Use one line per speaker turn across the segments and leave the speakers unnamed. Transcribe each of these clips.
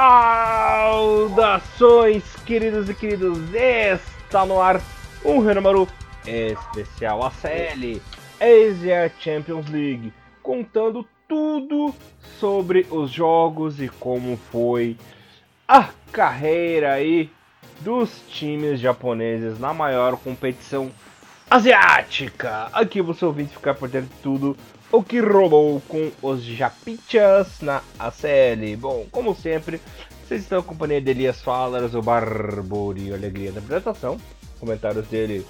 Saudações, queridos e queridos! Está no ar um Renamaru especial ACL Asia Champions League, contando tudo sobre os jogos e como foi a carreira aí dos times japoneses na maior competição asiática. Aqui você ouvinte ficar por dentro de tudo o que rolou com os Japichas na ACL. Bom, como sempre, vocês estão acompanhando Elias Falas, o Barbori Alegria da apresentação. Comentários dele,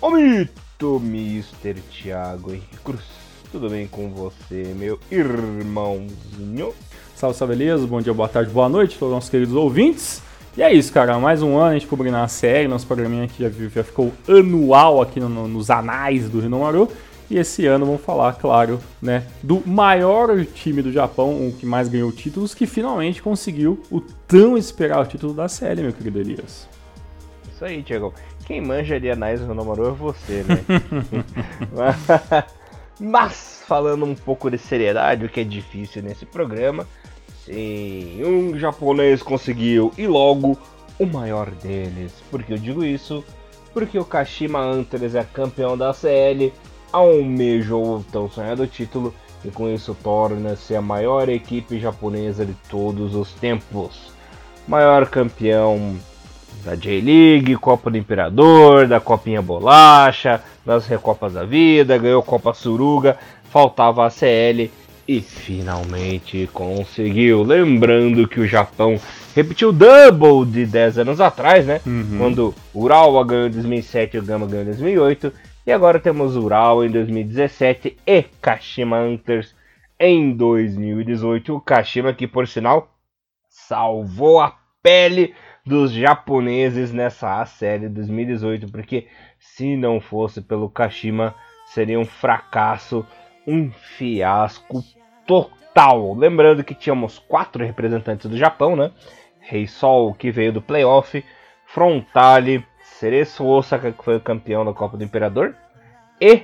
o mito Mr. Thiago Henrique Cruz. Tudo bem com você, meu irmãozinho?
Salve, salve, Elias. Bom dia, boa tarde, boa noite todos os nossos queridos ouvintes. E é isso, cara. Mais um ano a gente cobrindo a série. Nosso programinha aqui já, já ficou anual aqui no, no, nos anais do Rinomaru. E esse ano vamos falar, claro, né, do maior time do Japão, o que mais ganhou títulos, que finalmente conseguiu o tão esperado título da série, meu querido Elias.
Isso aí, Diego. Quem manja de anais do Rinomaru é você, né? Mas, falando um pouco de seriedade, o que é difícil nesse programa, sim, um japonês conseguiu, e logo o maior deles. Por que eu digo isso? Porque o Kashima Antlers é campeão da CL almejou o tão sonhado título e com isso torna-se a maior equipe japonesa de todos os tempos. Maior campeão da J-League, Copa do Imperador, da Copinha Bolacha, das Recopas da Vida, ganhou Copa Suruga, faltava a CL e finalmente conseguiu. Lembrando que o Japão repetiu o double de 10 anos atrás, né? Uhum. Quando Urawa ganhou em 2007 e o Gama ganhou em 2008 e agora temos Ural em 2017 e Kashima Antlers em 2018. O Kashima que, por sinal, salvou a pele dos japoneses nessa série 2018, porque se não fosse pelo Kashima, seria um fracasso, um fiasco total. Lembrando que tínhamos quatro representantes do Japão, né? Rei Sol, que veio do playoff, Frontale, Cereço Osaka, que foi o campeão da Copa do Imperador, e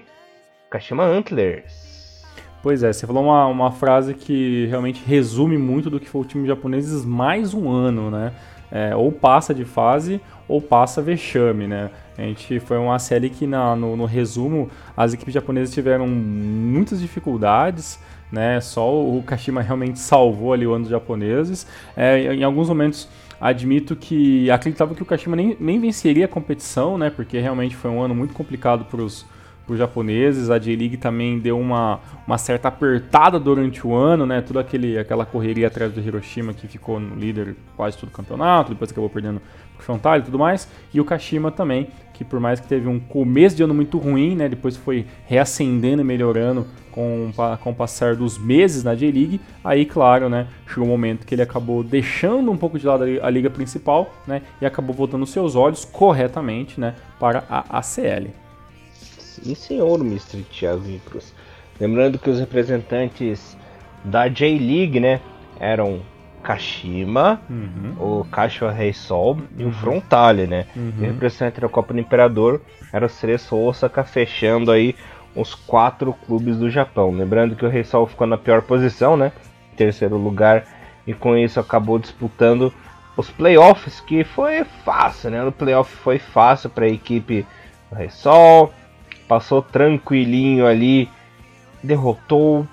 Kashima Antlers.
Pois é, você falou uma, uma frase que realmente resume muito do que foi o time japonês mais um ano, né? É, ou passa de fase ou passa vexame, né? A gente foi uma série que na, no, no resumo as equipes japonesas tiveram muitas dificuldades, né? Só o Kashima realmente salvou ali o ano dos japoneses. É, em alguns momentos Admito que acreditava que o Kashima nem, nem venceria a competição, né? Porque realmente foi um ano muito complicado para os japoneses. A J-League também deu uma, uma certa apertada durante o ano, né? Toda aquele, aquela correria atrás do Hiroshima que ficou no líder quase todo o campeonato, depois acabou perdendo pro Frontale e tudo mais. E o Kashima também, que por mais que teve um começo de ano muito ruim, né? Depois foi reacendendo e melhorando com, com o passar dos meses na J-League, aí, claro, né, chegou um momento que ele acabou deixando um pouco de lado a liga principal, né, e acabou voltando seus olhos corretamente, né, para a ACL.
Sim, senhor, Mr. Thiago Cruz. Lembrando que os representantes da J-League, né, eram Kashima, uhum. o Kashiwa Rei Sol uhum. e o uhum. Frontale, né? Uhum. E o representante da Copa do Imperador era o Cereço Osaka, fechando aí os quatro clubes do Japão. Lembrando que o Rei Sol ficou na pior posição, né? Em terceiro lugar, e com isso acabou disputando os playoffs, que foi fácil, né? O playoff foi fácil para a equipe do Rei Sol, passou tranquilinho ali, derrotou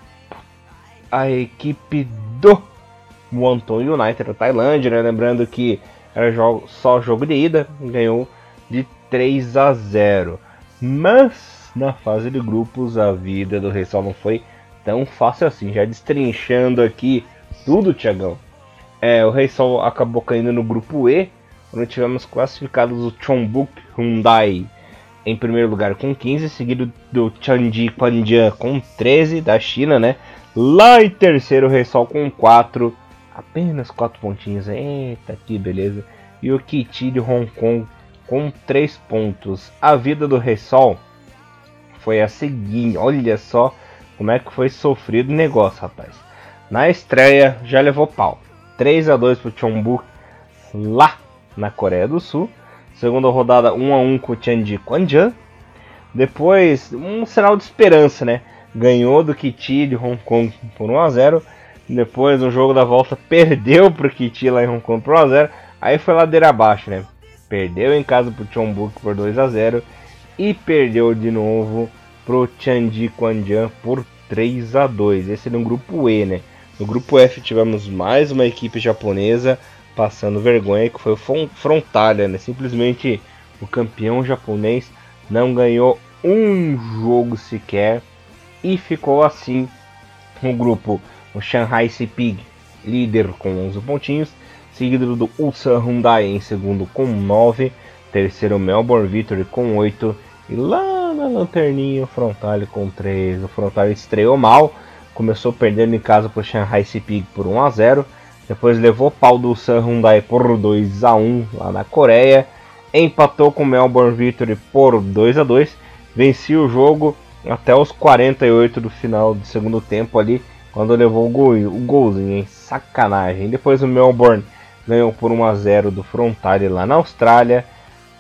a equipe do Wonton United da Tailândia, né? Lembrando que era só jogo de ida, ganhou de 3 a 0. Mas na fase de grupos a vida do Rei Sol não foi tão fácil assim. Já destrinchando aqui tudo, Tiagão. É, o Rei Sol acabou caindo no grupo E, onde tivemos classificados o Chonbuk Hyundai em primeiro lugar com 15, seguido do Chanji Quanjian com 13 da China, né? Lá em terceiro, o Rei Sol com 4, apenas 4 pontinhos. Eita, que beleza. E o Kiti de Hong Kong com 3 pontos. A vida do Rei Sol foi a seguinte: olha só como é que foi sofrido o negócio, rapaz. Na estreia já levou pau. 3 a 2 pro Chonbu lá na Coreia do Sul. Segunda rodada 1 a 1 com o Tianji Quanjian. Depois um sinal de esperança, né? Ganhou do Kiti de Hong Kong por 1 a 0. Depois, no jogo da volta, perdeu pro Kiti lá em Hong Kong por 1x0. Aí foi ladeira abaixo, né? Perdeu em casa pro Chonbuk por 2x0. E perdeu de novo pro Chanji Quanjian por 3 a 2 Esse no grupo E, né? No grupo F tivemos mais uma equipe japonesa passando vergonha, que foi o Frontalia, né? Simplesmente o campeão japonês não ganhou um jogo sequer e ficou assim no grupo o Shanghai Sepig, líder com 11 pontinhos, seguido do Ulsan Hyundai em segundo com 9, terceiro Melbourne Victory com 8 e lá na lanterninha o Frontale com 3. O Frontale estreou mal, começou perdendo em casa para o Shanghai Sepig por 1 a 0, depois levou pau do Ulsan Hyundai por 2 a 1 lá na Coreia, empatou com o Melbourne Victory por 2 a 2, venceu o jogo até os 48 do final do segundo tempo ali quando levou o, gol, o golzinho, hein? Sacanagem. Depois o Melbourne ganhou por 1 a 0 do Frontale lá na Austrália.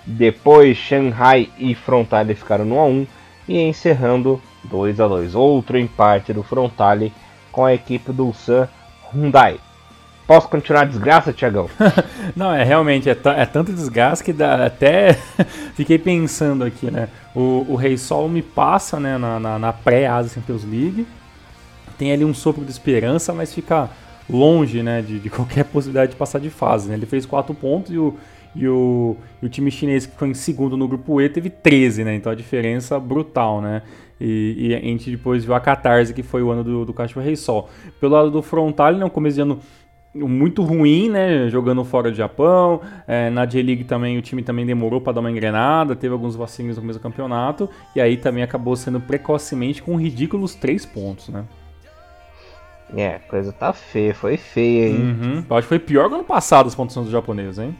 Depois Shanghai e Frontale ficaram no 1 a 1 e encerrando 2 a 2. Outro empate do Frontale com a equipe do Ulsan Hyundai. Posso continuar a desgraça, Tiagão?
Não, é realmente, é, é, tanto desgaste que dá, até fiquei pensando aqui, né? O, o Rei Sol me passa né, na, na, na pré-Asia Champions League tem ali um sopro de esperança, mas fica longe né, de, de qualquer possibilidade de passar de fase. Né? Ele fez 4 pontos e o, e o, e o, time chinês que foi em segundo no grupo E teve 13, né? Então a diferença brutal, né? E, e, a gente depois viu a Catarse, que foi o ano do, do Cachorro Rei Sol. Pelo lado do Frontal? Um começo de ano muito ruim, né? Jogando fora do Japão. É, na J-League também o time também demorou para dar uma engrenada, teve alguns vacilos no começo do campeonato. E aí também acabou sendo precocemente com ridículos 3 pontos, né?
É, a coisa tá feia, foi feia, hein?
Uhum. Acho que foi pior que ano passado as pontuações do japonês, hein?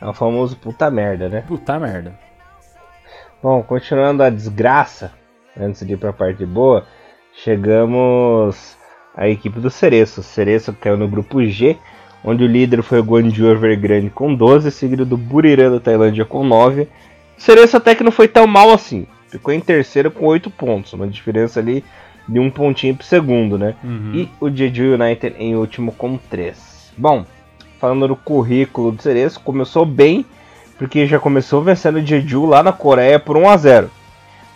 É o famoso puta merda, né?
Puta merda.
Bom, continuando a desgraça, antes de ir pra parte boa, chegamos à equipe do Cereço. O Cereço caiu no grupo G, onde o líder foi o Guangzhou Evergrande com 12, seguido do Buriram da Tailândia com 9. O Cereço até que não foi tão mal assim, ficou em terceiro com 8 pontos, uma diferença ali de um pontinho pro segundo, né? Uhum. E o Jeju United em último com três. Bom, falando do currículo do Cereço, começou bem, porque já começou vencendo o Jeju lá na Coreia por 1 a 0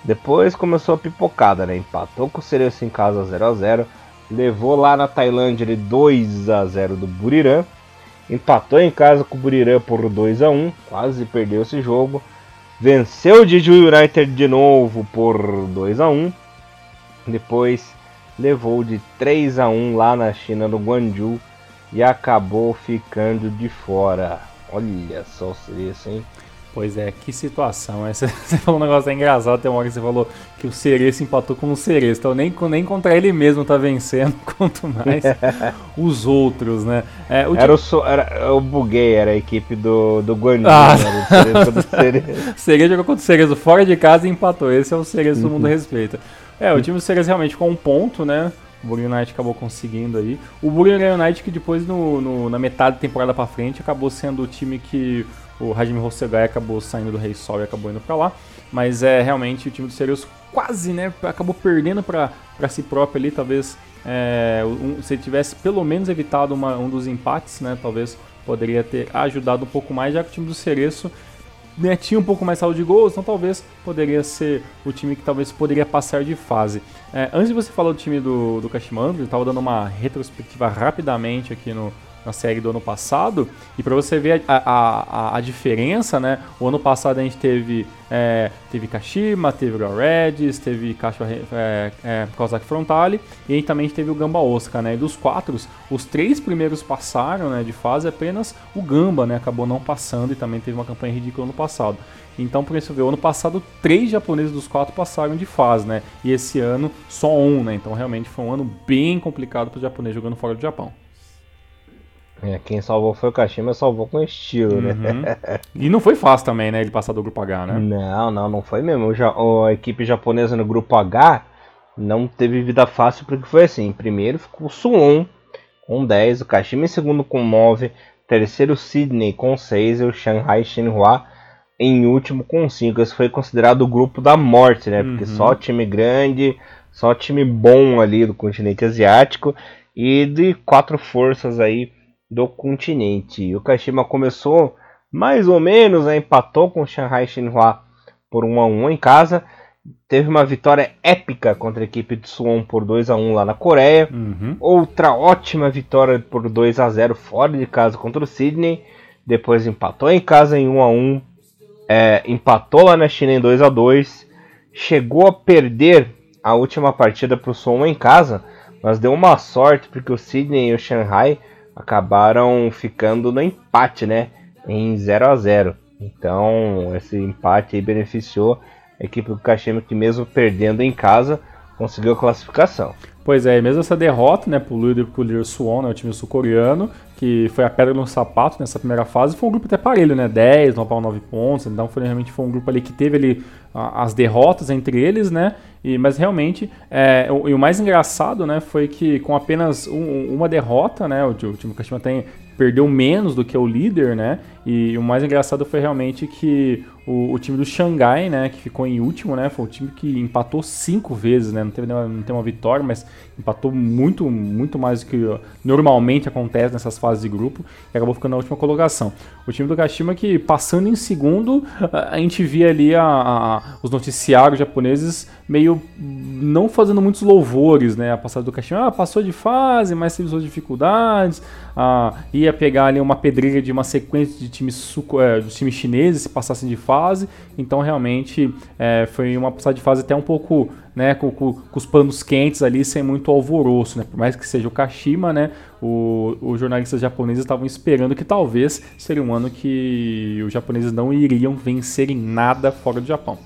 Depois começou a pipocada, né? Empatou com o Cereço em casa 0 a 0 levou lá na Tailândia de 2 a 0 do Buriram, empatou em casa com o Buriram por 2 a 1 quase perdeu esse jogo, venceu o Jeju United de novo por 2 a 1 depois levou de 3 a 1 lá na China no Guangzhou e acabou ficando de fora. Olha só isso, hein?
Pois é, que situação. Você falou um negócio engraçado, tem uma hora que você falou que o Cereço empatou com o Cereço. Então nem, nem contra ele mesmo tá vencendo, quanto mais os outros, né?
É, o era, o, era Eu buguei, era a equipe do, do Guarani. Ah. Né?
O Cereço, Cereço jogou contra o Cereço fora de casa e empatou. Esse é o Cereço que todo mundo uhum. respeita. É, o time do Cereço realmente com um ponto, né? O Burger United acabou conseguindo aí. O Burger United que depois no, no, na metade da temporada para frente acabou sendo o time que o Hajime Hosegai acabou saindo do Rei Sol e acabou indo para lá. Mas é realmente o time do Cereço quase, né? Acabou perdendo para si próprio ali. Talvez é, um, se tivesse pelo menos evitado uma, um dos empates, né? Talvez poderia ter ajudado um pouco mais, já que o time do Cereço né, tinha um pouco mais saldo de gols, então talvez poderia ser o time que talvez poderia passar de fase. É, antes de você falar do time do, do Kashimandro, eu estava dando uma retrospectiva rapidamente aqui no, na série do ano passado. E para você ver a, a, a, diferença, né? O ano passado a gente teve, é, teve Kashima, teve Real Reds, teve Kasho, é, é, Kawasaki Frontale e também teve o Gamba Osaka, né? E dos quatro, os três primeiros passaram né, de fase, apenas o Gamba né, acabou não passando e também teve uma campanha ridícula no passado. Então, por isso, o ano passado, três japoneses dos quatro passaram de fase, né? E esse ano, só um, né? Então, realmente foi um ano bem complicado para os japoneses jogando fora do Japão.
É, quem salvou foi o Kashima, salvou com estilo, né? uhum.
né? e não foi fácil também, né? Ele passar do grupo H, né?
Não, não, não foi mesmo. Já, a equipe japonesa no grupo H não teve vida fácil porque foi assim. Primeiro ficou o Suwon com 10, o Kashima em segundo com 9, terceiro Sydney com 6 e o Shanghai Shenhua em último com 5. Esse foi considerado o grupo da morte, né? Porque uhum. só time grande, só time bom ali do continente asiático e de quatro forças aí do continente. O Kashima começou mais ou menos, né, empatou com o Shanghai Shenhua por 1 a 1 em casa. Teve uma vitória épica contra a equipe de Suwon por 2 a 1 lá na Coreia. Uhum. Outra ótima vitória por 2 a 0 fora de casa contra o Sydney. Depois empatou em casa em 1 a 1 é, empatou lá na China em 2 a 2 Chegou a perder a última partida para o Suwon em casa, mas deu uma sorte porque o Sydney e o Shanghai acabaram ficando no empate, né? Em 0 a 0 Então, esse empate beneficiou a equipe do Kashima que mesmo perdendo em casa, conseguiu a classificação.
Pois é, mesmo essa derrota, né, pro líder, pro líder Suwon, né, o time sul-coreano, que foi a pedra no sapato nessa primeira fase, foi um grupo até parelho, né, 10, 9 9 pontos, então foi, realmente foi um grupo ali que teve ali as derrotas entre eles, né, e, mas realmente, é, o, e o mais engraçado, né, foi que com apenas um, uma derrota, né, o, o time Kashima tem, perdeu menos do que o líder, né, e o mais engraçado foi realmente que o, o, time do Xangai, né, que ficou em último, né, foi o time que empatou cinco vezes, né, não teve, não teve uma vitória, mas empatou muito, muito mais do que normalmente acontece nessas fases de grupo e acabou ficando na última colocação. O time do Kashima que passando em segundo, a gente via ali a, a, os noticiários japoneses meio não fazendo muitos louvores, né, a passada do Kashima, ah, passou de fase, mas teve suas dificuldades, ah, ia pegar ali uma pedreira de uma sequência de times, é, dos times chineses se passassem de fase, então realmente é, foi uma passada de fase até um pouco né, com, com, com, os panos quentes ali, sem muito alvoroço, né? Por mais que seja o Kashima, né, os jornalistas japoneses estavam esperando que talvez seria um ano que os japoneses não iriam vencer em nada fora do Japão.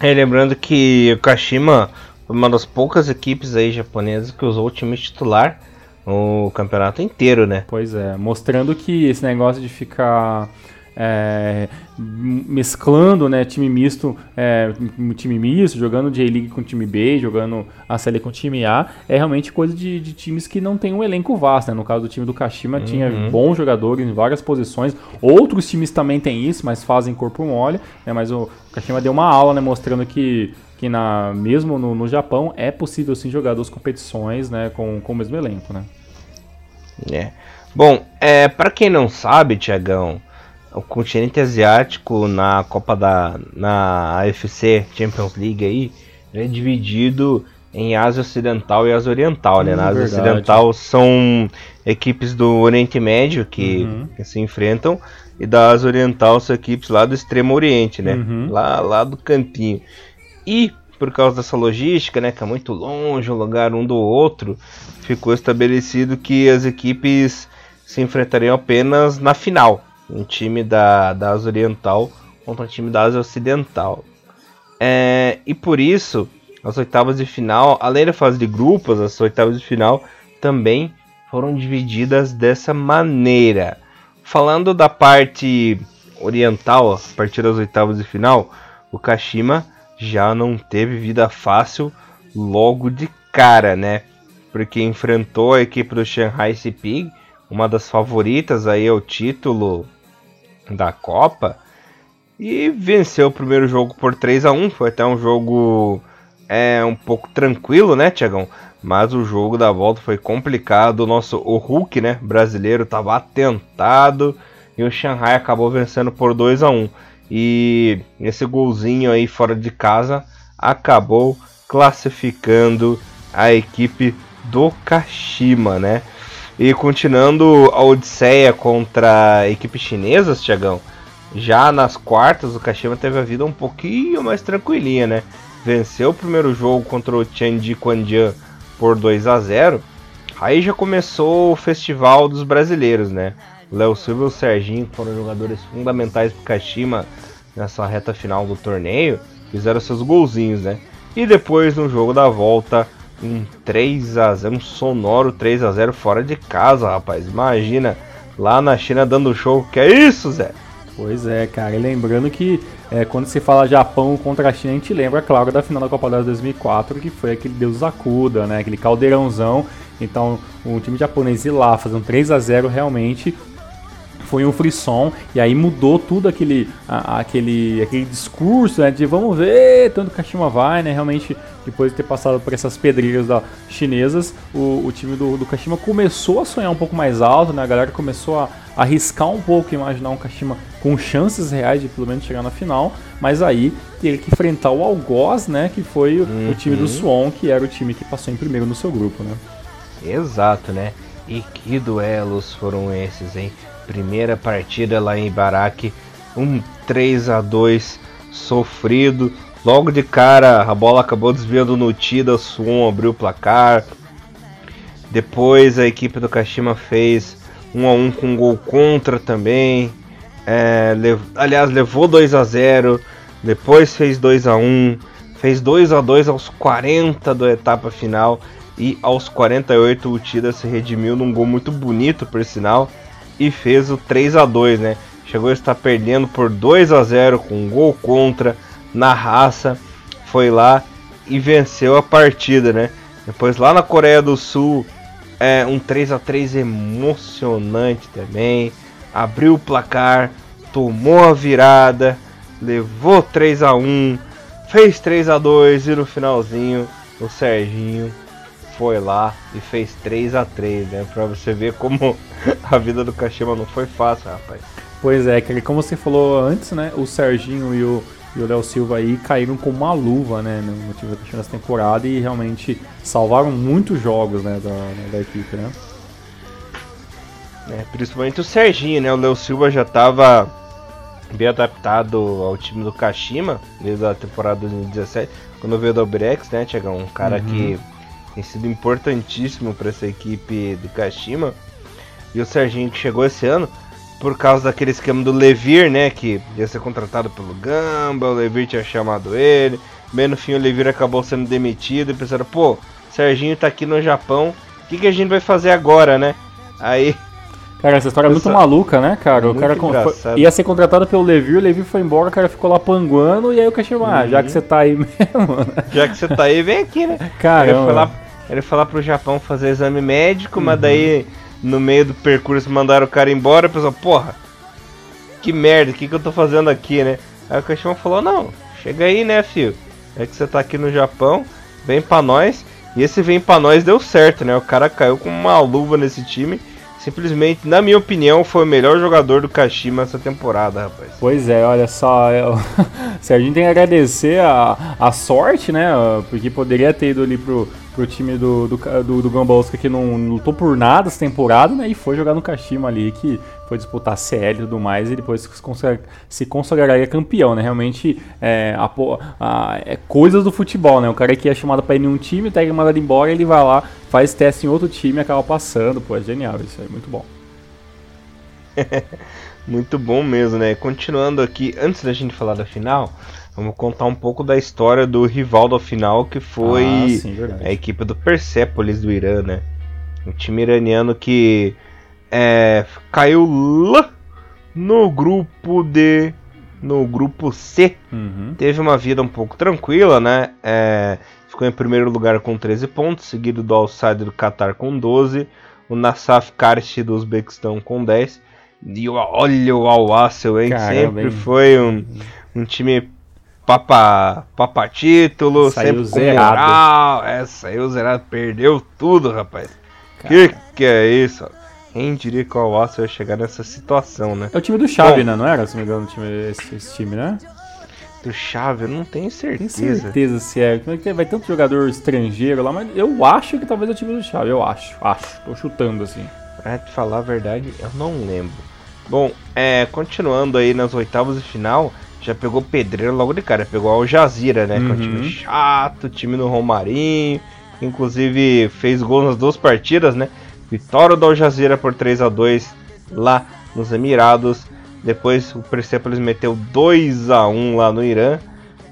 É, lembrando que o Kashima foi uma das poucas equipes aí japonesas que usou o time titular o campeonato inteiro, né?
Pois é, mostrando que esse negócio de ficar é, mesclando, né, time misto, é, time misto, jogando J-League com time B, jogando a Série com time A, é realmente coisa de, de, times que não tem um elenco vasto, né? No caso do time do Kashima uhum. tinha bons jogadores em várias posições, outros times também têm isso, mas fazem corpo mole, né? Mas o Kashima deu uma aula, né, mostrando que que na, mesmo no, no Japão é possível sim jogar duas competições né, com, com o mesmo elenco. Né?
É. Bom, é, para quem não sabe, Tiagão, o continente asiático na Copa da na AFC Champions League aí é dividido em Ásia Ocidental e Ásia Oriental, né? Hum, na Ásia verdade. Ocidental são equipes do Oriente Médio que, uhum. que, se enfrentam e da Ásia Oriental são equipes lá do Extremo Oriente, né? Uhum. Lá, lá do cantinho. E por causa dessa logística, né, que é muito longe um lugar um do outro, ficou estabelecido que as equipes se enfrentariam apenas na final. Um time da, da Ásia Oriental contra um time da Ásia Ocidental. É, e por isso, as oitavas de final, além da fase de grupos, as oitavas de final também foram divididas dessa maneira. Falando da parte oriental, a partir das oitavas de final, o Kashima já não teve vida fácil logo de cara, né? Porque enfrentou a equipe do Shanghai Sipig, uma das favoritas aí ao título da Copa, e venceu o primeiro jogo por 3 a 1 Foi até um jogo é, um pouco tranquilo, né, Tiagão? Mas o jogo da volta foi complicado. O nosso o Hulk, né, brasileiro, estava atentado e o Shanghai acabou vencendo por 2 a 1 e esse golzinho aí fora de casa acabou classificando a equipe do Kashima, né? E continuando a Odisseia contra a equipe chinesa, Tiagão, já nas quartas o Kashima teve a vida um pouquinho mais tranquilinha, né? Venceu o primeiro jogo contra o Tianji Quanjian por 2 a 0. Aí já começou o festival dos brasileiros, né? Léo Silva e o Serginho foram jogadores fundamentais para o Kashima nessa reta final do torneio, fizeram seus golzinhos, né? E depois no jogo da volta, um 3 a 0, um sonoro 3 a 0 fora de casa, rapaz. Imagina lá na China dando show. Que é isso, Zé?
Pois é, cara. E lembrando que é, quando se fala Japão contra a China, a gente lembra, claro, da final da Copa das 2004, que foi aquele Deus Acuda, né? Aquele caldeirãozão. Então, o time japonês ir lá fazer um 3 a 0 realmente foi um frisson, e aí mudou tudo aquele, a, aquele, aquele discurso né, de vamos ver tanto o Kashima vai, né? Realmente, depois de ter passado por essas pedreiras da, chinesas, o, o time do, do Kashima começou a sonhar um pouco mais alto, né? A galera começou a arriscar um pouco, imaginar um Kashima com chances reais de pelo menos chegar na final, mas aí teria que enfrentar o Algoz, né? Que foi uhum. o time do Swan, que era o time que passou em primeiro no seu grupo, né?
Exato, né? E que duelos foram esses, hein? Primeira partida lá em Ibaraki, um 3 a 2 sofrido. Logo de cara, a bola acabou desviando no Tida, Suon abriu o placar. Depois a equipe do Kashima fez 1 a 1 com um gol contra também. É, lev aliás, levou 2 a 0 depois fez 2 a 1 fez 2 a 2 aos 40 da etapa final e aos 48 o Tida se redimiu num gol muito bonito, por sinal, e fez o 3 a 2 né? Chegou a estar perdendo por 2 a 0 com um gol contra na raça, foi lá e venceu a partida, né? Depois lá na Coreia do Sul, é um 3 a 3 emocionante também. Abriu o placar, tomou a virada, levou 3 a 1, fez 3 a 2 e no finalzinho o Serginho foi lá e fez 3 a 3 né? Pra você ver como a vida do Kashima não foi fácil, rapaz.
Pois é, como você falou antes, né? O Serginho e o, e o Léo Silva aí caíram com uma luva, né? No motivo da temporada e realmente salvaram muitos jogos, né? Da, da equipe, né?
É, principalmente o Serginho, né? O Léo Silva já estava bem adaptado ao time do Kashima desde a temporada 2017, quando veio do Brex, né, Tiagão? Um cara uhum. que tem sido importantíssimo para essa equipe do Kashima. E o Serginho que chegou esse ano por causa daquele esquema do Levir, né, que ia ser contratado pelo Gamba, o Levir tinha chamado ele. Bem no fim o Levir acabou sendo demitido e pensaram, pô, Serginho tá aqui no Japão, o que, que a gente vai fazer agora, né? Aí
Cara, essa história é muito maluca, né, cara? Muito o cara foi, ia ser contratado pelo Levi, o Levi foi embora, o cara ficou lá panguando, e aí o chamou, ah, já que uhum. você tá aí mesmo.
Né? Já que você tá aí, vem aqui, né? Cara, ele foi lá, ele foi lá pro Japão fazer exame médico, uhum. mas daí no meio do percurso mandaram o cara embora, a pessoa, porra, que merda, o que, que eu tô fazendo aqui, né? Aí o Kashima falou, não, chega aí, né, filho? É que você tá aqui no Japão, vem pra nós. E esse vem pra nós deu certo, né? O cara caiu com uma luva nesse time Simplesmente, na minha opinião, foi o melhor jogador do Kashima essa temporada, rapaz.
Pois é, olha só. Eu... Serginho tem que agradecer a, a sorte, né? Porque poderia ter ido ali pro, pro time do, do, do, do Gamba Osaka que não, lutou por nada essa temporada, né? E foi jogar no Kashima ali, que foi disputar CL e tudo mais, e depois se consagraria campeão, né? Realmente é, a, a, é coisas do futebol, né? O cara que é chamado para ir em um time, o técnico mandado embora, ele vai lá, faz teste em outro time e acaba passando. Pô, é genial isso aí, muito bom.
muito bom mesmo, né? Continuando aqui, antes da gente falar da final, vamos contar um pouco da história do rival da final, que foi ah, sim, a equipe do Persepolis do Irã, né? Um time iraniano que é, caiu lá no grupo D, no grupo C. Uhum. Teve uma vida um pouco tranquila, né? É, ficou em primeiro lugar com 13 pontos, seguido do Al-Sadd do Qatar com 12, o Nassaf Karshi do Uzbequistão com 10. E olha o Al-Wassel, hein? Caramba, sempre foi um, um time papa, papa título, saiu sempre zerado. moral. É, saiu zerado, perdeu tudo, rapaz. Cara. Que que é isso? Quem diria que o Alwasso ia chegar nessa situação, né?
É o time do Chave, né? Não era, se não me engano, time, esse, esse, time, né?
Do Chave, eu não tenho certeza.
Tenho certeza se é. Como é que vai tanto jogador estrangeiro lá, mas eu acho que talvez é o time do Chave, eu acho, acho. Tô chutando assim.
Pra te falar a verdade, eu não lembro. Bom, é, continuando aí nas oitavas de final, já pegou pedreiro logo de cara. Pegou o Jazira, né? Uhum. Que é um time uhum. chato, time do Romarinho. Inclusive fez gol nas duas partidas, né? Vitória do Al Jazeera por 3 a 2 lá nos Emirados. Depois o Persepolis meteu 2 a 1 lá no Irã.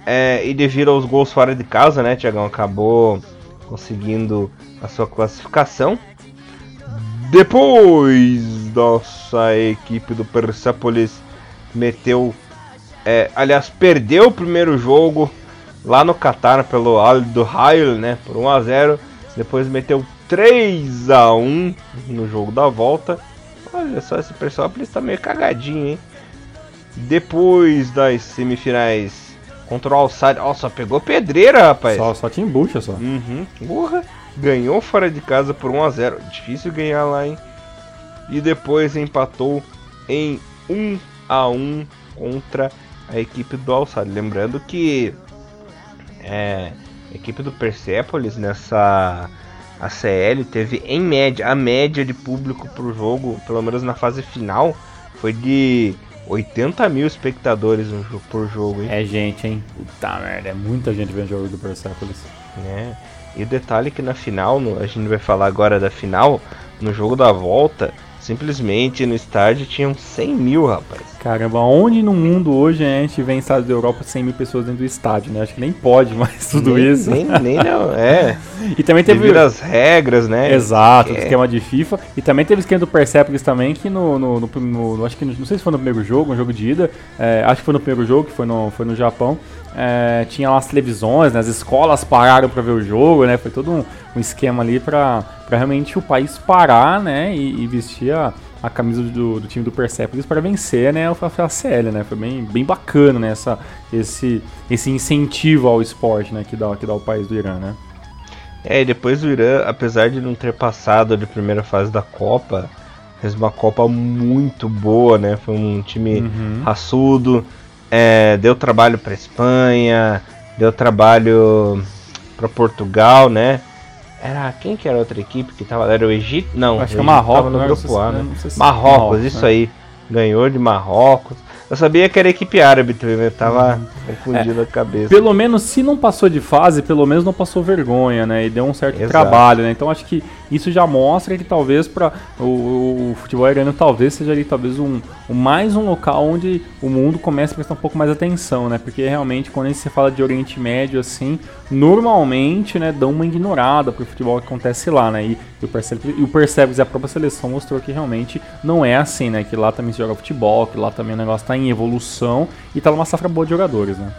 É, e devido aos gols fora de casa, né, Tiagão acabou conseguindo a sua classificação. Depois, nossa equipe do Persepolis meteu. É, aliás, perdeu o primeiro jogo lá no Qatar pelo Al do Hail, né, por 1 a 0. Depois meteu 3 a 1 no jogo da volta. Olha só, esse Persópolis tá meio cagadinho, hein? Depois das semifinais contra o Alçade. Ó, só pegou pedreira, rapaz.
Só, só tinha embucha só.
Uhum. Porra. Ganhou fora de casa por 1x0. Difícil ganhar lá, hein? E depois empatou em 1 a 1 contra a equipe do Alçade. Lembrando que é, a equipe do Persepolis nessa ACL teve em média, a média de público pro jogo, pelo menos na fase final, foi de 80 mil espectadores por jogo, hein?
É gente, hein? Puta merda, é muita gente vendo o jogo do Persepolis.
É. E o detalhe é que na final, no, a gente vai falar agora da final, no jogo da volta, Simplesmente no estádio tinham 100 mil, rapaz.
Caramba, onde no mundo hoje a gente vê em estados da Europa 100 mil pessoas dentro do estádio, né? Acho que nem pode mais tudo
nem,
isso.
Nem, nem não, é.
e também teve.
Devido as regras, né?
Exato, é. o esquema de FIFA. E também teve o esquema do Persepolis também, que no. no, no, no acho que não sei se foi no primeiro jogo, um jogo de ida. É, acho que foi no primeiro jogo, que foi no, foi no Japão. É, tinha lá as televisões, né, as escolas pararam para ver o jogo, né? Foi todo um, um esquema ali para realmente o país parar, né? E, e vestir a, a camisa do, do, time do Persepolis para vencer, né? A CL, né? Foi bem, bem bacana, né? Essa, esse, esse incentivo ao esporte, né? Que dá, que dá o país do Irã, né?
É, e depois o Irã, apesar de não ter passado de primeira fase da Copa, fez uma Copa muito boa, né? Foi um time uhum. raçudo é, deu trabalho para Espanha, deu trabalho para Portugal, né? Era quem que era a outra equipe que tava? Era o Egito? Não,
acho que é Marrocos,
no né? grupo A, né? Se Marrocos, Marrocos, isso né? aí. Ganhou de Marrocos. Eu sabia que era equipe árabe também, eu tava uhum. confundindo é, a cabeça.
Pelo menos, se não passou de fase, pelo menos não passou vergonha, né? E deu um certo Exato. trabalho, né? Então acho que isso já mostra que talvez para o, o, futebol iraniano talvez seja ali talvez um, um, mais um local onde o mundo começa a prestar um pouco mais atenção, né? Porque realmente quando você fala de Oriente Médio assim, normalmente, né, dão uma ignorada pro futebol que acontece lá, né? E, e o Persepolis e o Persepolis e a própria seleção mostrou que realmente não é assim, né? Que lá também se joga futebol, que lá também o negócio tá em evolução e tá numa safra boa de jogadores, né?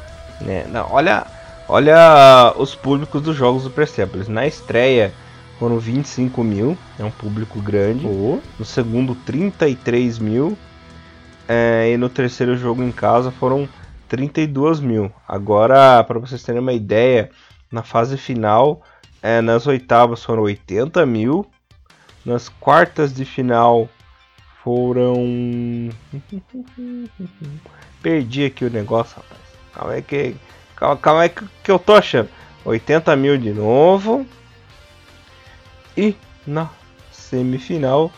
É, não, olha, olha os públicos dos jogos do Persepolis. Na estreia foram 25 mil, é um público grande. Oh. No segundo, 33 mil. É, e no terceiro jogo em casa foram 32 mil. Agora, para vocês terem uma ideia, na fase final, é, nas oitavas foram 80 mil. Nas quartas de final foram. Perdi aqui o negócio, rapaz. Calma aí que. Calma, calma aí que, que eu tô achando. 80 mil de novo. E na semifinal,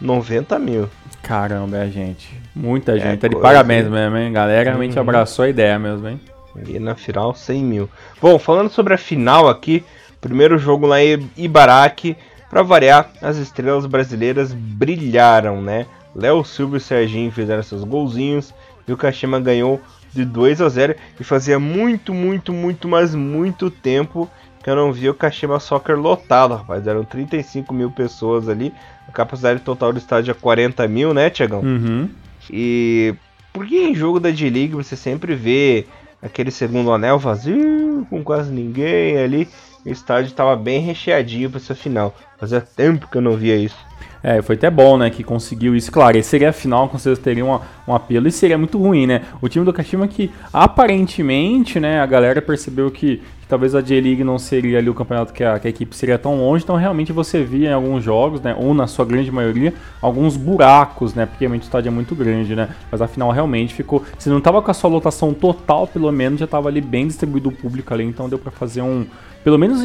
90 mil.
Caramba, é gente. Muita é gente. Tá de parabéns mesmo, hein? Galera realmente uhum. abraçou a ideia mesmo, hein?
E na final, 100 mil. Bom, falando sobre a final aqui, primeiro jogo lá em Ibaraki. Para variar, as estrelas brasileiras brilharam, né? Léo Silva e Serginho fizeram seus golzinhos e o Kashima ganhou de 2 a 0 e fazia muito, muito, muito, mas muito tempo que eu não via o Kashima Soccer lotado, rapaz. Eram 35 mil pessoas ali, a capacidade total do estádio é 40 mil, né, Tiagão?
Uhum.
E porque em jogo da D-League você sempre vê aquele segundo anel vazio, com quase ninguém ali, o estádio estava bem recheadinho para essa final. Fazia tempo que eu não via isso.
É, foi até bom, né, que conseguiu isso. Claro, seria a final, com certeza teria um, um apelo e seria muito ruim, né? O time do Kashima que, aparentemente, né, a galera percebeu que, que talvez a J-League não seria ali o campeonato que a, que a, equipe seria tão longe, então realmente você via em alguns jogos, né, ou na sua grande maioria, alguns buracos, né, porque realmente o estádio é muito grande, né? Mas a final realmente ficou, se não tava com a sua lotação total, pelo menos já tava ali bem distribuído o público ali, então deu para fazer um pelo menos,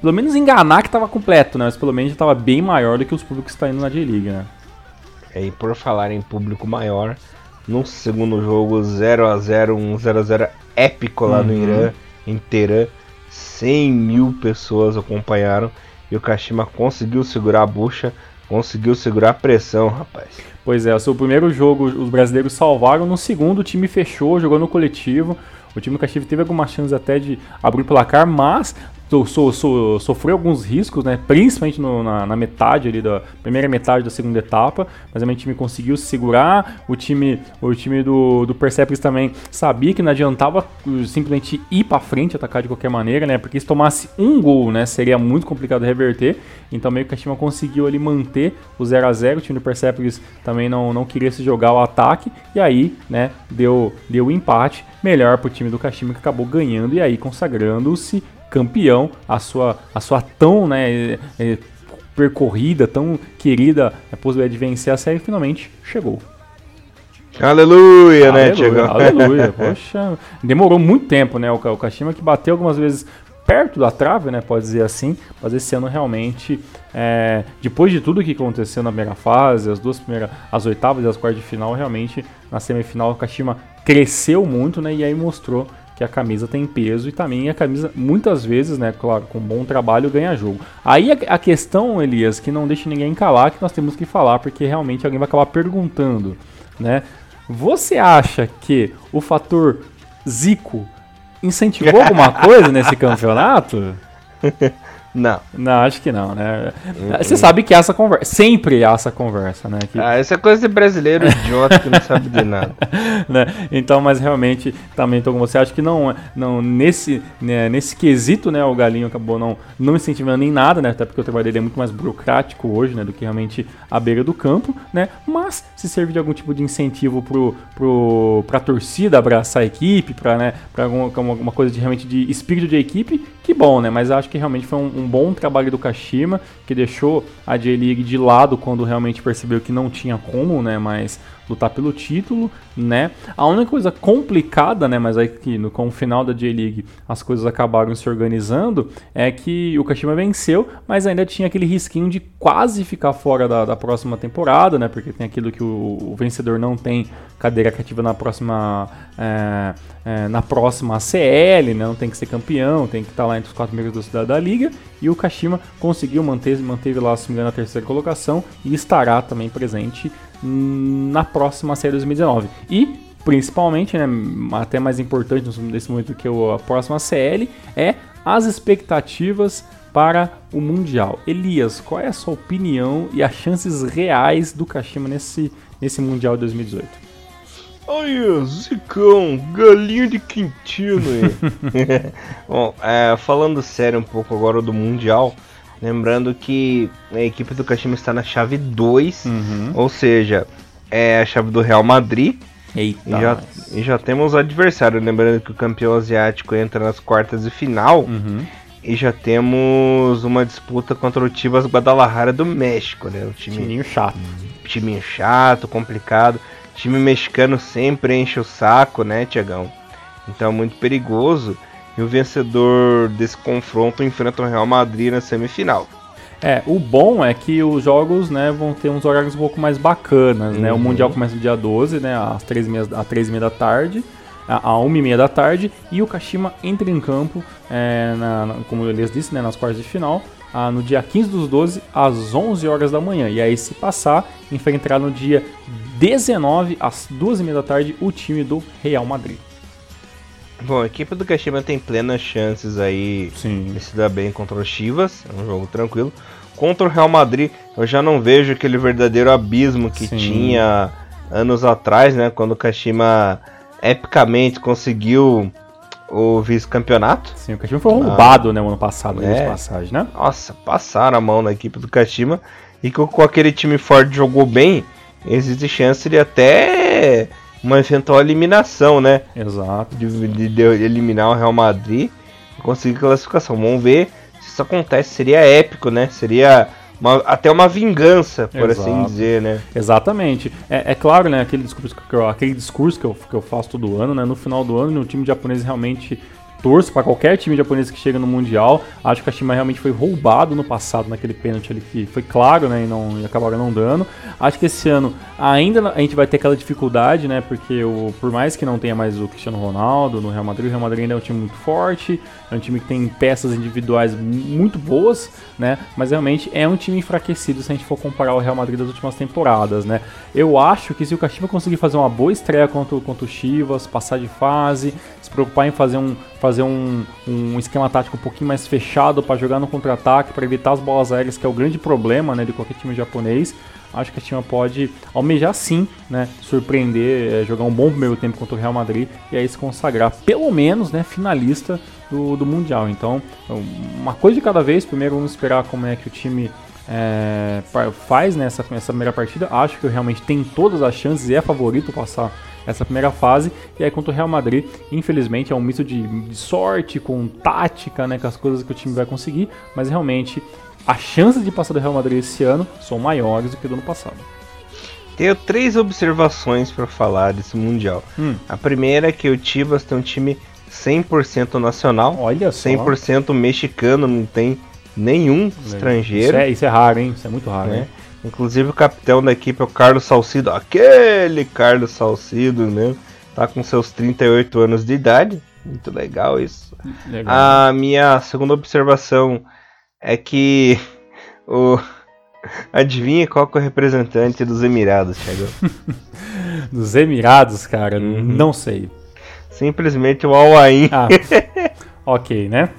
pelo menos enganar que estava completo, né? Mas pelo menos estava bem maior do que os públicos que estão indo na J-League, né?
É, e por falar em público maior, no segundo jogo 0 a 0 um 0 a 0 épico lá uhum. no Irã, em Teherã, 100 mil pessoas acompanharam e o Kashima conseguiu segurar a bucha, conseguiu segurar a pressão, rapaz.
Pois é, o seu primeiro jogo os brasileiros salvaram, no segundo o time fechou, jogou no coletivo. O time do Kashima teve algumas chances até de abrir o placar, mas so, so, so, sofreu alguns riscos, né? Principalmente no, na, na, metade ali da primeira metade da segunda etapa, mas o time conseguiu se segurar. O time, o time do, do Persepolis também sabia que não adiantava simplesmente ir para frente, atacar de qualquer maneira, né? Porque se tomasse um gol, né, seria muito complicado reverter. Então meio que a Kashima conseguiu ali manter o 0 a 0 O time do Persepolis também não, não queria se jogar o ataque. E aí, né, deu, deu empate. Melhor para o time do Kashima que acabou ganhando e aí consagrando-se campeão. A sua, a sua tão né, é, percorrida, tão querida a possibilidade de vencer a série finalmente chegou.
Aleluia, né, Tiago?
Aleluia, poxa. Demorou muito tempo, né? O, o Kashima que bateu algumas vezes perto da trave, né? Pode dizer assim. Mas esse ano realmente, é, depois de tudo que aconteceu na primeira fase, as duas primeiras, as oitavas e as quartas de final, realmente na semifinal o Kashima cresceu muito, né? E aí mostrou que a camisa tem peso e também a camisa, muitas vezes, né, claro, com bom trabalho ganha jogo. Aí a, questão, Elias, que não deixa ninguém calar, que nós temos que falar, porque realmente alguém vai acabar perguntando, né? Você acha que o fator Zico incentivou alguma coisa nesse campeonato?
Não.
Não, acho que não, né? Uhum. Você sabe que essa conversa. Sempre há essa conversa, né? Que...
Ah, essa é coisa de brasileiro idiota que não sabe de nada.
né? Então, mas realmente, também tô com você. Acho que não, não nesse, né, nesse quesito, né? O Galinho acabou não, não incentivando nem nada, né? Até porque o trabalho dele é muito mais burocrático hoje, né? Do que realmente a beira do campo, né? Mas se serve de algum tipo de incentivo pro, pro, pra torcida abraçar a equipe, pra, né? Pra alguma, alguma coisa de realmente de espírito de equipe, que bom, né? Mas acho que realmente foi um um bom trabalho do Kashima, que deixou a J-League de lado quando realmente percebeu que não tinha como, né, mas lutar pelo título, né? A única coisa complicada, né, mas aí que no, com o final da J-League as coisas acabaram se organizando, é que o Kashima venceu, mas ainda tinha aquele risquinho de quase ficar fora da, da próxima temporada, né? Porque tem aquilo que o, o vencedor não tem cadeira cativa na próxima é, é, na próxima CL, né? Não tem que ser campeão, tem que estar lá entre os quatro primeiros da, da liga. E o Kashima conseguiu manter, manteve lá, se me engano, a terceira colocação e estará também presente na próxima série 2019. E principalmente, né, até mais importante nesse momento que a próxima CL é as expectativas para o Mundial. Elias, qual é a sua opinião e as chances reais do Kashima nesse, nesse Mundial de 2018?
Olha, Zicão, galinho de Quintino aí. Bom, é, falando sério um pouco agora do Mundial, Lembrando que a equipe do Kashima está na chave 2, uhum. ou seja, é a chave do Real Madrid.
Eita.
E já, e já temos o adversário. Lembrando que o campeão asiático entra nas quartas de final. Uhum. E já temos uma disputa contra o Chivas Guadalajara do México, né? O
time, Timinho chato.
Timinho chato, complicado. Time mexicano sempre enche o saco, né, Tiagão? Então muito perigoso. E o vencedor desse confronto enfrenta o Real Madrid na semifinal.
É, o bom é que os jogos né, vão ter uns horários um pouco mais bacanas, uhum. né? O uhum. Mundial começa no dia 12, né? Às 3h30, às 3 da tarde, às 1h30 da tarde, e o Kashima entra em campo, é, na, na, como o Elias disse, né, nas quartas de final, ah, no dia 15 dos 12, às 11 horas da manhã. E aí, se passar, enfrentará no dia 19, às 2h30 da tarde, o time do Real Madrid.
Bom, a equipe do Kashima tem plenas chances aí
Sim.
de se dar bem contra o Chivas, é um jogo tranquilo. Contra o Real Madrid, eu já não vejo aquele verdadeiro abismo que Sim. tinha anos atrás, né? Quando o Kashima epicamente conseguiu o vice-campeonato.
Sim, o Kashima foi roubado, ah, né, ano passado, é, passagem, né?
Nossa, passaram a mão na equipe do Kashima e que com aquele time forte jogou bem, existe chance de até uma eventual eliminação, né?
Exato.
De, de, de eliminar o Real Madrid e conseguir classificação. Vamos ver se isso acontece. Seria épico, né? Seria uma, até uma vingança, por assim Exato. assim dizer, né?
Exatamente. É, é, claro, né? Aquele discurso, que eu, aquele discurso que eu, que eu faço todo ano, né? No final do ano, o time japonês realmente torço para qualquer time japonês que chega no Mundial. Acho que a Shima realmente foi roubado no passado naquele pênalti ali que foi claro, né? E, não, e acabaram não dando. Acho que esse ano ainda a gente vai ter aquela dificuldade, né? Porque o, por mais que não tenha mais o Cristiano Ronaldo no Real Madrid, o Real Madrid ainda é um time muito forte, é um time que tem peças individuais muito boas, né? Mas realmente é um time enfraquecido se a gente for comparar o Real Madrid das últimas temporadas, né? Eu acho que se o Kashima conseguir fazer uma boa estreia contra, contra o Chivas, passar de fase, se preocupar em fazer um fazer um, um esquema tático um pouquinho mais fechado para jogar no contra-ataque, para evitar as bolas aéreas, que é o grande problema né, de qualquer time japonês. Acho que a Tima pode almejar sim, né, surpreender, é, jogar um bom primeiro tempo contra o Real Madrid e aí se consagrar, pelo menos, né, finalista do, do Mundial. Então, uma coisa de cada vez. Primeiro, vamos esperar como é que o time é, faz nessa né, primeira partida. Acho que realmente tem todas as chances e é favorito passar essa primeira fase. E aí contra o Real Madrid, infelizmente, é um misto de, de, sorte com tática, né, com as coisas que o time vai conseguir, mas realmente as chances de passar do Real Madrid esse ano são maiores do que do ano passado.
Tenho três observações para falar desse Mundial. Hum. A primeira é que o Tibas tem um time 100% nacional,
Olha só.
100% mexicano, não tem nenhum estrangeiro. Isso
é, isso é, raro, hein? Isso é muito raro, né?
Inclusive o capitão da equipe é o Carlos Salcido, aquele Carlos Salcido mesmo, tá com seus 38 anos de idade. Muito legal isso. Legal. A minha segunda observação é que o Adivinha qual é o representante dos Emirados, Thiago?
dos Emirados, cara, uhum. não sei.
Simplesmente o Al Ain. Ah,
ok, né?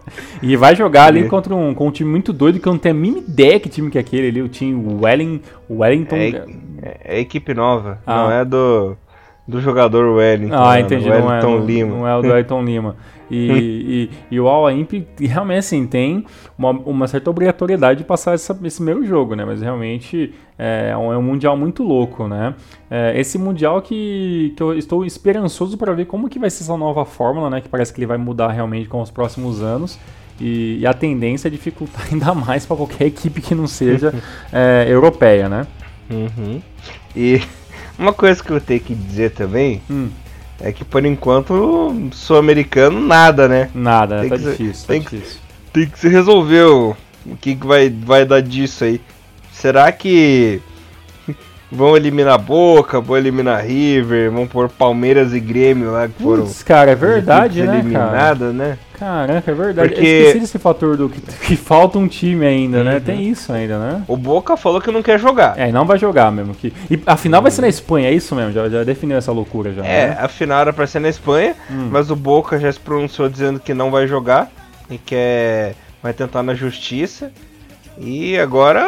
e vai jogar ali contra um, com um time muito doido que eu não tenho a mínima ideia que time que é aquele ali, o time Wellington. Wellington
é, é, é equipe nova, ah. não é do, do jogador Wellington.
Ah, entendi, Wellington não é, Lima. Não é o do Wellington Lima. E, e, e, o Al Imp realmente assim, tem uma, uma certa obrigatoriedade de passar essa, esse primeiro jogo, né? Mas realmente é um, é um mundial muito louco, né? É, esse mundial que, que eu estou esperançoso para ver como que vai ser essa nova fórmula, né? Que parece que ele vai mudar realmente com os próximos anos. E, e a tendência é dificultar ainda mais para qualquer equipe que não seja é, europeia, né?
Uhum. E uma coisa que eu tenho que dizer também hum. É que por enquanto sul-americano nada, né?
Nada,
tem
tá
que
difícil,
ser, tá tem difícil. Que, tem que se resolver o, o que, que vai, vai dar disso aí. Será que vão eliminar Boca, vão eliminar River, vão pôr Palmeiras e Grêmio lá que foram. Putz,
cara, é verdade, né?
Eliminada, né?
Caraca, é verdade. Porque... Eu esqueci desse fator do que, que falta um time ainda, né? uhum. né? Tem isso ainda, né?
O Boca falou que não quer jogar.
É, não vai jogar mesmo. Que... E a final uhum. vai ser na Espanha, é isso mesmo? Já, já definiu essa loucura já.
É, né? a final era pra ser na Espanha, hum. mas o Boca já se pronunciou dizendo que não vai jogar e quer. vai tentar na justiça. E agora.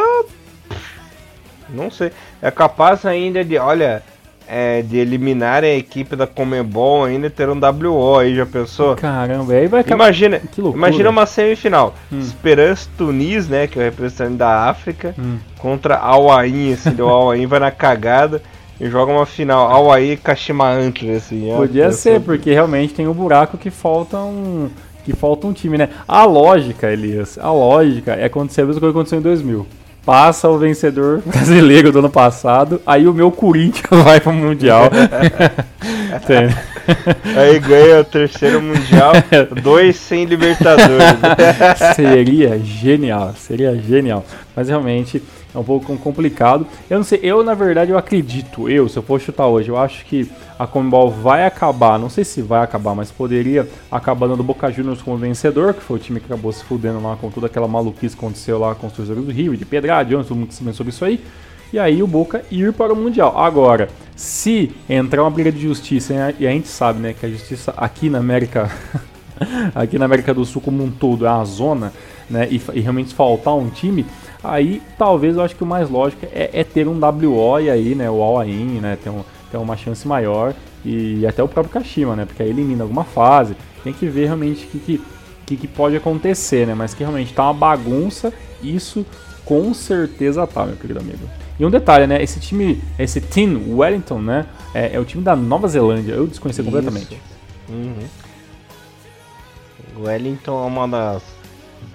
Não sei. É capaz ainda de. Olha é, de eliminar a equipe da Comebol ainda ter um WO aí, já pensou?
Caramba, aí vai
acabar. Imagina, imagina uma semifinal. Hum. Esperança Tunis, né, que é o representante da África, hum. contra Al Ain, assim, o Al Ain vai na cagada e joga uma final. Al Ain e Kashima Antlers, assim.
Podia ser, porque realmente tem um buraco que falta um que falta um time, né? A lógica, Elias, a lógica é acontecer a mesma coisa que aconteceu em 2000 passa o vencedor brasileiro do ano passado, aí o meu Corinthians vai pro Mundial.
aí ganha o terceiro Mundial, dois sem Libertadores.
seria genial, seria genial. Mas realmente é um pouco complicado. Eu não sei, eu na verdade eu acredito, eu, se eu for chutar hoje, eu acho que a Comebol vai acabar, não sei se vai acabar, mas poderia acabar dando Boca Juniors como vencedor, que foi o time que acabou se fudendo lá com toda aquela maluquice que aconteceu lá com os torcedores do Rio, de Pedrade, todo mundo sabendo sobre isso aí. E aí o Boca ir para o Mundial. Agora, se entrar uma briga de justiça, e a gente sabe, né, que a justiça aqui na América, aqui na América do Sul como um todo é uma zona, né, e, e realmente faltar um time, aí talvez eu acho que o mais lógico é, é ter um WO e aí, né, o All-In, né, ter um tem uma chance maior e até o próprio Kashima, né? Porque aí elimina alguma fase. Tem que ver realmente o que, que, que, pode acontecer, né? Mas que realmente tá uma bagunça, isso com certeza tá, meu querido amigo. E um detalhe, né? Esse time, esse Team Wellington, né? É, é o time da Nova Zelândia. Eu desconheci completamente.
Uhum. Wellington é uma das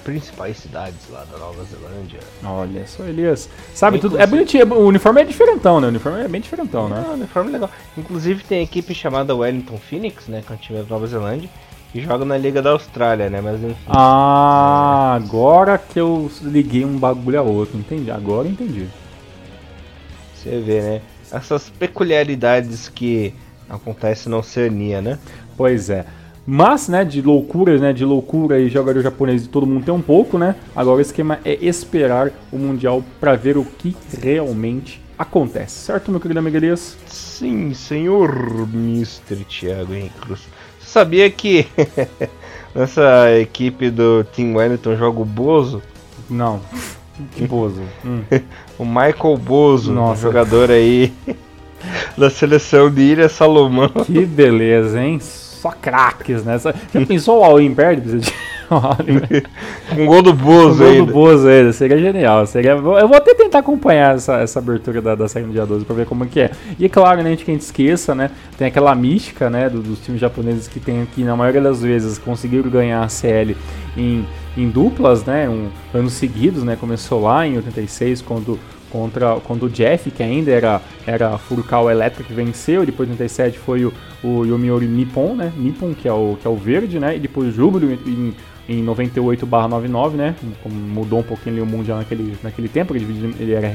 principais cidades lá da Nova Zelândia.
Olha só, Elias. Sabe Inclusive... tudo. É bonitinho. O uniforme é diferentão, né? O uniforme é bem diferentão, né?
Não, o uniforme é legal. Inclusive tem a equipe chamada Wellington Phoenix, né? Que é um time da Nova Zelândia. E joga na Liga da Austrália, né? Mas enfim.
Ah, é... agora que eu liguei um bagulho a outro. Entendi. Agora entendi.
Você vê, né? Essas peculiaridades que acontecem na Oceania, né?
Pois é. Mas, né, de loucuras, né, de loucura e jogador japonês todo mundo tem um pouco, né? Agora o esquema é esperar o Mundial para ver o que realmente acontece, certo, meu querido Amigalias?
Sim, senhor Mr. Thiago Cruz. Sabia que nessa equipe do Team Wellington joga o Bozo?
Não. Que Bozo? Hum.
o Michael Bozo,
Nossa.
um jogador aí da seleção de Ilha Salomão.
Que beleza, hein? Só craques, né? Só- Já pensou o All-In perde?
Com gol do Bozo
gol do. Bozo ainda, seria genial. Seria... Eu vou até tentar acompanhar essa, essa abertura da, da série no dia 12 pra ver como é que é. E é claro, né, antes que a gente esqueça, né, tem aquela mística, né, do- dos times japoneses que tem aqui, na maioria das vezes, conseguiram ganhar a CL em, em duplas, né, um, anos seguidos, né, começou lá em 86 quando contra quando o Jeff, que ainda era era Furukawa Electric, venceu, depois em 87 foi o, o Yomiuri Nippon, né, Nippon, que é o, que é o verde, né, e depois Júbilo em, em 98/99, né? Mudou um pouquinho ali o mundial naquele, naquele tempo, ele, ele era,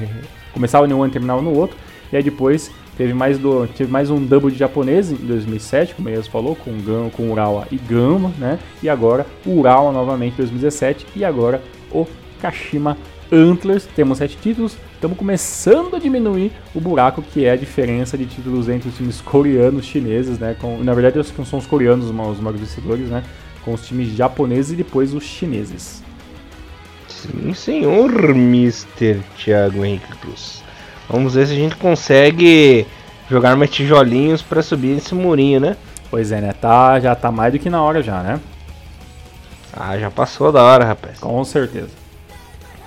começava em um ano e terminava no outro. E aí depois teve mais, do, teve mais um double de japonês em 2007, como o Meias falou, com, Gam, com Urawa e Gama, né? E agora o Urawa novamente em 2017 e agora o Kashima Antlers. Temos sete títulos, estamos começando a diminuir o buraco que é a diferença de títulos entre os times coreanos, chineses, né? Com, na verdade, acho que são os coreanos os ma- os maiores vencedores, né? Com os times japoneses e depois os chineses.
Sim, senhor Mr. Thiago Henrique Cruz. Vamos ver se a gente consegue jogar mais tijolinhos pra subir esse murinho, né?
Pois é, né? Tá, já tá mais do que na hora já, né?
Ah, já passou da hora, rapaz.
Com certeza.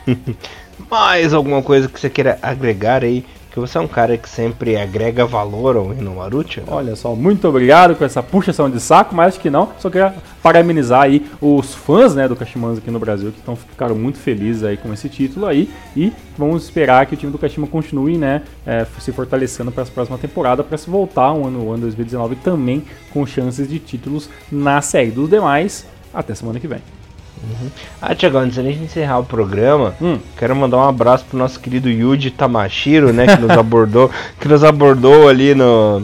Mais alguma coisa que você queira agregar aí? Que você é um cara que sempre agrega valor ao Inomaruti? né?
Olha só, muito obrigado com essa puxação de saco, mas acho que não. Só queria parabenizar aí os fãs né, do Kashimanza aqui no Brasil, que tão, ficaram muito felizes aí com esse título aí. E vamos esperar que o time do Kashima continue né, é, se fortalecendo para as próximas temporadas, para se voltar um ano, o ano 2019 também com chances de títulos na série. Dos demais, até semana que vem.
Ah, Thiago, antes da gente encerrar o programa,
Hum.
quero mandar um abraço pro nosso querido Yuji Tamashiro, né? Que nos abordou, que nos abordou ali no,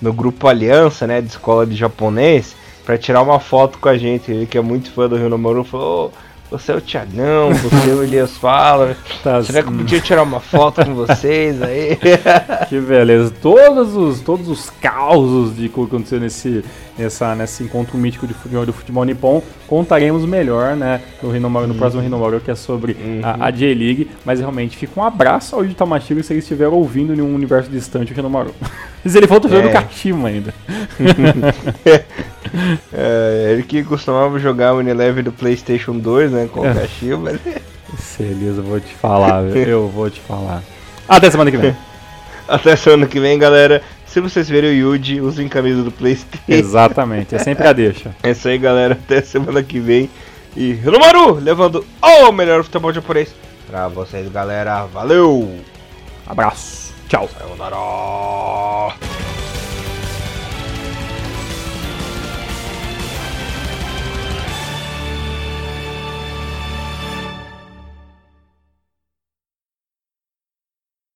no grupo Aliança, né? De escola de japonês, pra tirar uma foto com a gente. Ele que é muito fã do Rio Maru falou. "Ô, você é o Tiagão, você é o Elias Fala.
Tá,
Será que eu
hum.
podia tirar uma foto com vocês aí?
Que beleza. Todos os, todos os causos de que aconteceu nesse, nessa, nesse encontro mítico de futebol, do futebol nippon contaremos melhor né, no, Hinomaru, no próximo Hinomaru, que é sobre a, a J-League. Mas realmente fica um abraço ao Yuji Tamashiro se ele estiver ouvindo em um universo distante o Hinomaru. se ele jogando
É.
Kashima ainda.
É, ele que costumava jogar o Unilever do PlayStation 2, né? Com o
É.
Kashima.
Beleza, eu vou te falar, eu vou te falar. Até semana que vem.
Até semana que vem, galera. Se vocês verem o Yuji, usem camisa do PlayStation.
Exatamente, é sempre a deixa.
É isso aí, galera. Até semana que vem. E Hiromaru levando o melhor futebol japonês pra vocês, galera. Valeu!
Abraço. Tchau.
Sayonara!